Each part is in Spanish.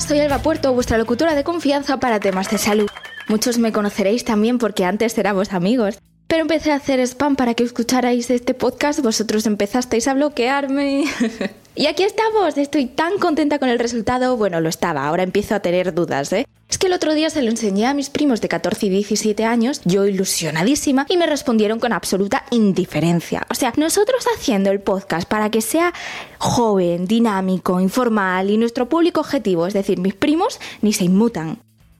soy Alba Puerto, vuestra locutora de confianza para temas de salud. Muchos me conoceréis también porque antes éramos amigos. Pero empecé a hacer spam para que escucharais este podcast, vosotros empezasteis a bloquearme. y aquí estamos, estoy tan contenta con el resultado. Bueno, lo estaba, ahora empiezo a tener dudas, ¿eh? Es que el otro día se lo enseñé a mis primos de 14 y 17 años, yo ilusionadísima, y me respondieron con absoluta indiferencia. O sea, nosotros haciendo el podcast para que sea joven, dinámico, informal y nuestro público objetivo, es decir, mis primos, ni se inmutan.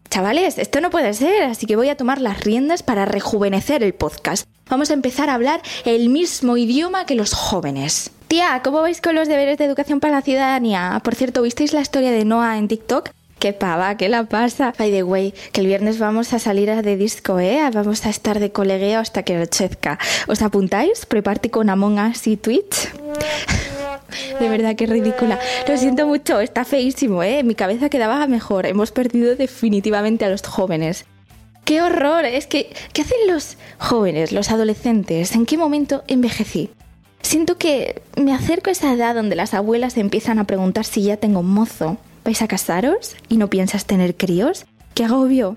Chavales, esto no puede ser, así que voy a tomar las riendas para rejuvenecer el podcast. Vamos a empezar a hablar el mismo idioma que los jóvenes. Tía, ¿cómo vais con los deberes de educación para la ciudadanía? Por cierto, ¿visteis la historia de Noah en TikTok? Qué pava, ¿qué la pasa? By the way, que el viernes vamos a salir de disco, ¿eh? Vamos a estar de colegueo hasta que anochezca. ¿Os apuntáis? Preparte con Among Us y Twitch. De verdad que ridícula. Lo siento mucho, está feísimo, ¿eh? Mi cabeza quedaba mejor. Hemos perdido definitivamente a los jóvenes. ¡Qué horror! Es que, ¿qué hacen los jóvenes, los adolescentes? ¿En qué momento envejecí? Siento que me acerco a esa edad donde las abuelas empiezan a preguntar si ya tengo mozo. ¿Vais a casaros? ¿Y no piensas tener críos? ¡Qué agobio!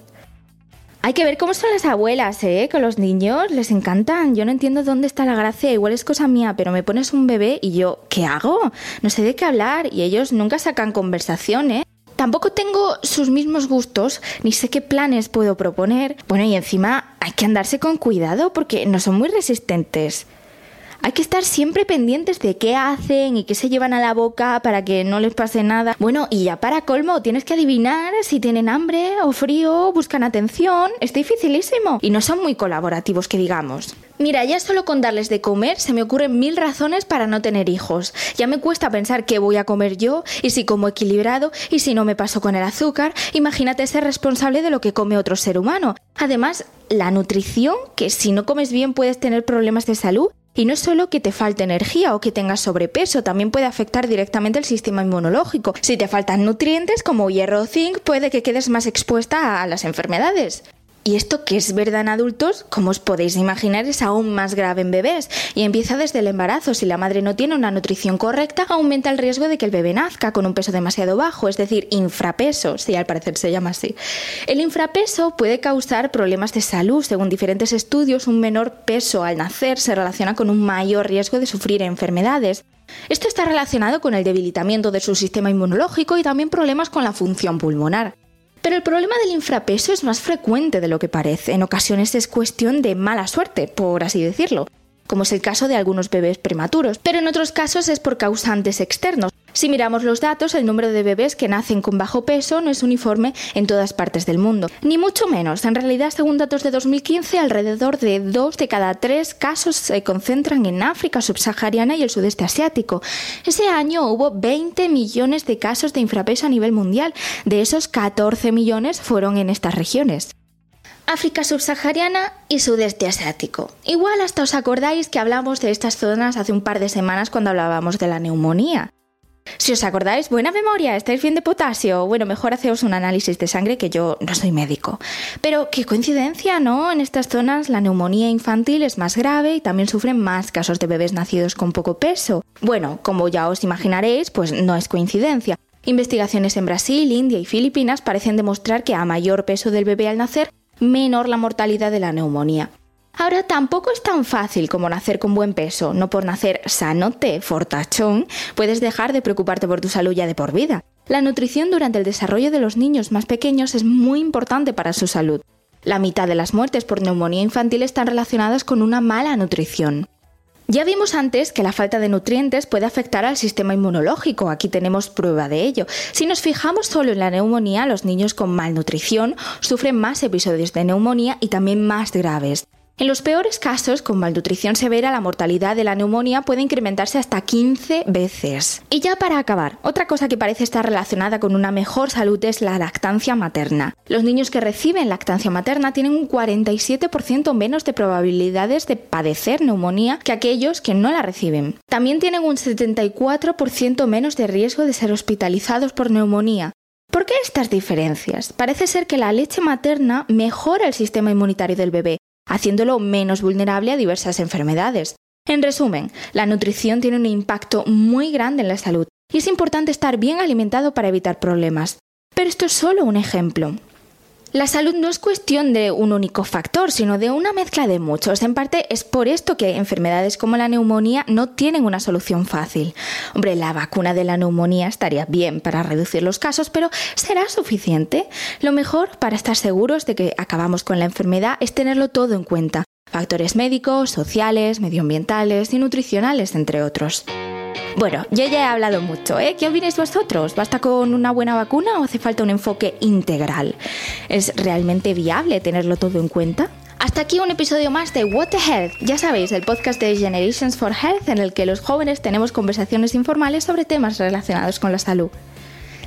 Hay que ver cómo son las abuelas, ¿eh? Con los niños les encantan. Yo no entiendo dónde está la gracia. Igual es cosa mía, pero me pones un bebé y yo, ¿qué hago? No sé de qué hablar y ellos nunca sacan conversación, ¿eh? Tampoco tengo sus mismos gustos, ni sé qué planes puedo proponer. Bueno, y encima hay que andarse con cuidado porque no son muy resistentes. Hay que estar siempre pendientes de qué hacen y qué se llevan a la boca para que no les pase nada. Bueno, y ya para colmo, tienes que adivinar si tienen hambre o frío, buscan atención. Es dificilísimo. Y no son muy colaborativos, que digamos. Mira, ya solo con darles de comer se me ocurren mil razones para no tener hijos. Ya me cuesta pensar qué voy a comer yo, y si como equilibrado, y si no me paso con el azúcar. Imagínate ser responsable de lo que come otro ser humano. Además, la nutrición, que si no comes bien puedes tener problemas de salud, y no es solo que te falte energía o que tengas sobrepeso, también puede afectar directamente el sistema inmunológico. Si te faltan nutrientes como hierro o zinc, puede que quedes más expuesta a las enfermedades. Y esto que es verdad en adultos, como os podéis imaginar, es aún más grave en bebés y empieza desde el embarazo. Si la madre no tiene una nutrición correcta, aumenta el riesgo de que el bebé nazca con un peso demasiado bajo, es decir, infrapeso, si al parecer se llama así. El infrapeso puede causar problemas de salud. Según diferentes estudios, un menor peso al nacer se relaciona con un mayor riesgo de sufrir enfermedades. Esto está relacionado con el debilitamiento de su sistema inmunológico y también problemas con la función pulmonar. Pero el problema del infrapeso es más frecuente de lo que parece. En ocasiones es cuestión de mala suerte, por así decirlo como es el caso de algunos bebés prematuros, pero en otros casos es por causantes externos. Si miramos los datos, el número de bebés que nacen con bajo peso no es uniforme en todas partes del mundo, ni mucho menos. En realidad, según datos de 2015, alrededor de dos de cada tres casos se concentran en África subsahariana y el sudeste asiático. Ese año hubo 20 millones de casos de infrapeso a nivel mundial. De esos, 14 millones fueron en estas regiones. África subsahariana y sudeste asiático. Igual hasta os acordáis que hablamos de estas zonas hace un par de semanas cuando hablábamos de la neumonía. Si os acordáis, buena memoria, estáis bien de potasio. Bueno, mejor haceos un análisis de sangre que yo no soy médico. Pero qué coincidencia, ¿no? En estas zonas la neumonía infantil es más grave y también sufren más casos de bebés nacidos con poco peso. Bueno, como ya os imaginaréis, pues no es coincidencia. Investigaciones en Brasil, India y Filipinas parecen demostrar que a mayor peso del bebé al nacer, menor la mortalidad de la neumonía. Ahora tampoco es tan fácil como nacer con buen peso, no por nacer sanote, fortachón, puedes dejar de preocuparte por tu salud ya de por vida. La nutrición durante el desarrollo de los niños más pequeños es muy importante para su salud. La mitad de las muertes por neumonía infantil están relacionadas con una mala nutrición. Ya vimos antes que la falta de nutrientes puede afectar al sistema inmunológico, aquí tenemos prueba de ello. Si nos fijamos solo en la neumonía, los niños con malnutrición sufren más episodios de neumonía y también más graves. En los peores casos, con malnutrición severa, la mortalidad de la neumonía puede incrementarse hasta 15 veces. Y ya para acabar, otra cosa que parece estar relacionada con una mejor salud es la lactancia materna. Los niños que reciben lactancia materna tienen un 47% menos de probabilidades de padecer neumonía que aquellos que no la reciben. También tienen un 74% menos de riesgo de ser hospitalizados por neumonía, ¿Por qué estas diferencias? Parece ser que la leche materna mejora el sistema inmunitario del bebé, haciéndolo menos vulnerable a diversas enfermedades. En resumen, la nutrición tiene un impacto muy grande en la salud y es importante estar bien alimentado para evitar problemas. Pero esto es solo un ejemplo. La salud no es cuestión de un único factor, sino de una mezcla de muchos. En parte es por esto que enfermedades como la neumonía no tienen una solución fácil. Hombre, la vacuna de la neumonía estaría bien para reducir los casos, pero ¿será suficiente? Lo mejor para estar seguros de que acabamos con la enfermedad es tenerlo todo en cuenta. Factores médicos, sociales, medioambientales y nutricionales, entre otros. Bueno, yo ya he hablado mucho, ¿eh? ¿Qué opináis vosotros? ¿Basta con una buena vacuna o hace falta un enfoque integral? ¿Es realmente viable tenerlo todo en cuenta? Hasta aquí un episodio más de What the Health. Ya sabéis, el podcast de Generations for Health en el que los jóvenes tenemos conversaciones informales sobre temas relacionados con la salud.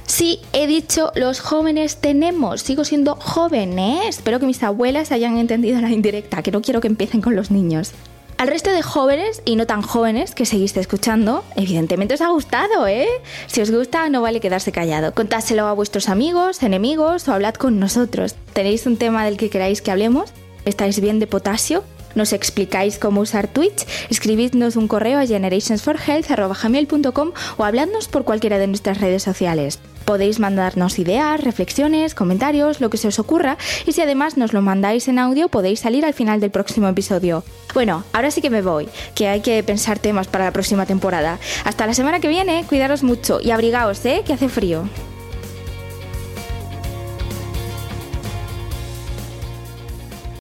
Sí, he dicho, los jóvenes tenemos, sigo siendo joven, ¿eh? Espero que mis abuelas hayan entendido la indirecta, que no quiero que empiecen con los niños. Al resto de jóvenes y no tan jóvenes que seguiste escuchando, evidentemente os ha gustado, ¿eh? Si os gusta, no vale quedarse callado. Contáselo a vuestros amigos, enemigos o hablad con nosotros. ¿Tenéis un tema del que queráis que hablemos? ¿Estáis bien de potasio? ¿Nos explicáis cómo usar Twitch? Escribidnos un correo a generationsforhealth.com o habladnos por cualquiera de nuestras redes sociales. Podéis mandarnos ideas, reflexiones, comentarios, lo que se os ocurra y si además nos lo mandáis en audio podéis salir al final del próximo episodio. Bueno, ahora sí que me voy, que hay que pensar temas para la próxima temporada. Hasta la semana que viene, cuidaros mucho y abrigaos, ¿eh? Que hace frío.